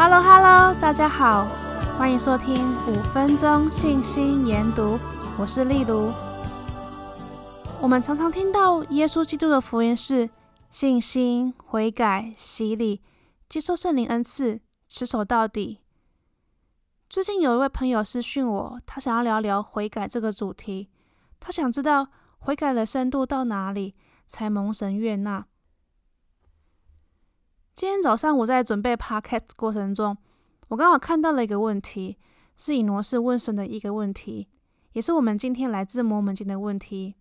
Hello Hello，大家好，欢迎收听五分钟信心研读，我是丽如。我们常常听到耶稣基督的福音是信心、悔改、洗礼、接受圣灵恩赐、持守到底。最近有一位朋友私讯我，他想要聊聊悔改这个主题，他想知道悔改的深度到哪里才蒙神悦纳。今天早上我在准备 podcast 过程中，我刚好看到了一个问题，是以挪士问神的一个问题，也是我们今天来自摩门经的问题。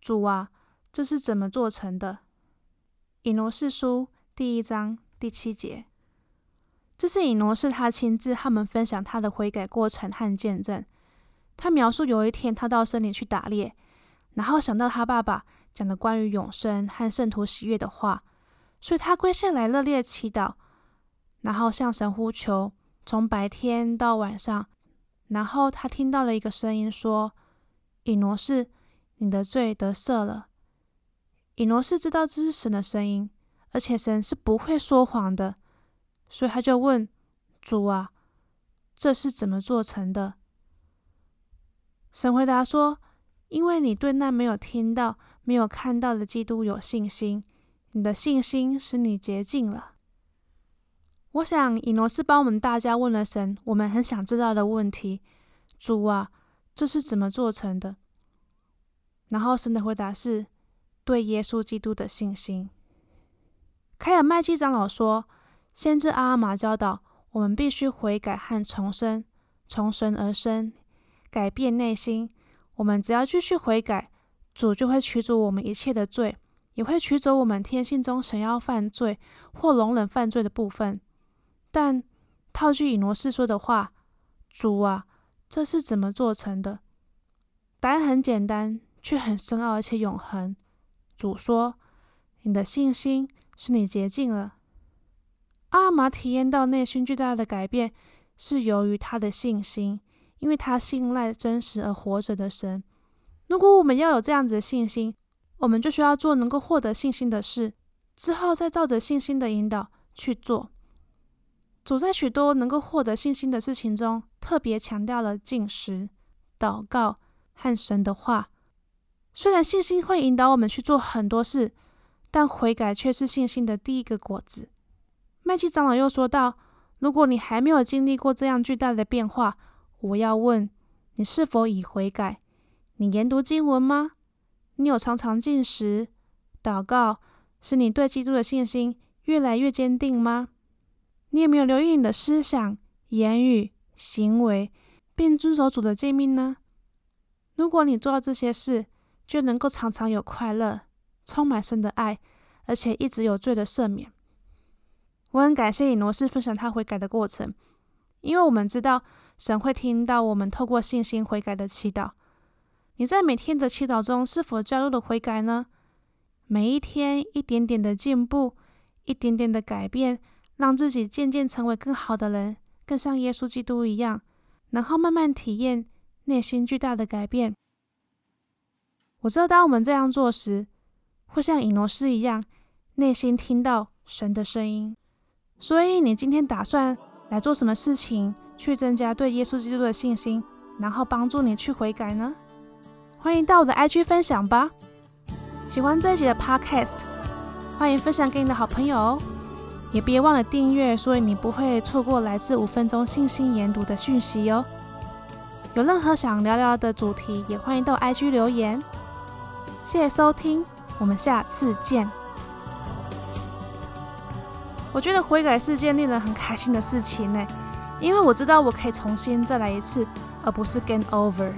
主啊，这是怎么做成的？以挪士书第一章第七节，这是以挪士他亲自他们分享他的悔改过程和见证。他描述有一天他到森林去打猎，然后想到他爸爸讲的关于永生和圣徒喜悦的话。所以他跪下来热烈祈祷，然后向神呼求，从白天到晚上。然后他听到了一个声音说：“以挪士，你的罪得赦了。”以挪士知道这是神的声音，而且神是不会说谎的，所以他就问主啊：“这是怎么做成的？”神回答说：“因为你对那没有听到、没有看到的基督有信心。”你的信心使你洁净了。我想以挪士帮我们大家问了神我们很想知道的问题：主啊，这是怎么做成的？然后神的回答是对耶稣基督的信心。凯尔麦基长老说，先知阿玛教导我们必须悔改和重生，从神而生，改变内心。我们只要继续悔改，主就会驱逐我们一切的罪。也会取走我们天性中想要犯罪或容忍犯罪的部分。但套句以挪士说的话：“主啊，这是怎么做成的？”答案很简单，却很深奥而且永恒。主说：“你的信心使你洁净了。”阿玛体验到内心巨大的改变，是由于他的信心，因为他信赖真实而活着的神。如果我们要有这样子的信心，我们就需要做能够获得信心的事，之后再照着信心的引导去做。主在许多能够获得信心的事情中，特别强调了进食、祷告和神的话。虽然信心会引导我们去做很多事，但悔改却是信心的第一个果子。麦基长老又说道：“如果你还没有经历过这样巨大的变化，我要问你是否已悔改？你研读经文吗？”你有常常进食、祷告，使你对基督的信心越来越坚定吗？你有没有留意你的思想、言语、行为，并遵守主的诫命呢？如果你做到这些事，就能够常常有快乐，充满神的爱，而且一直有罪的赦免。我很感谢以挪士分享他悔改的过程，因为我们知道神会听到我们透过信心悔改的祈祷。你在每天的祈祷中是否加入了悔改呢？每一天一点点的进步，一点点的改变，让自己渐渐成为更好的人，更像耶稣基督一样，然后慢慢体验内心巨大的改变。我知道，当我们这样做时，会像以挪士一样，内心听到神的声音。所以，你今天打算来做什么事情，去增加对耶稣基督的信心，然后帮助你去悔改呢？欢迎到我的 IG 分享吧！喜欢这一集的 Podcast，欢迎分享给你的好朋友哦，也别忘了订阅，所以你不会错过来自五分钟信心研读的讯息哟。有任何想聊聊的主题，也欢迎到 IG 留言。谢谢收听，我们下次见。我觉得悔改是件令人很开心的事情呢，因为我知道我可以重新再来一次，而不是 g a i n over。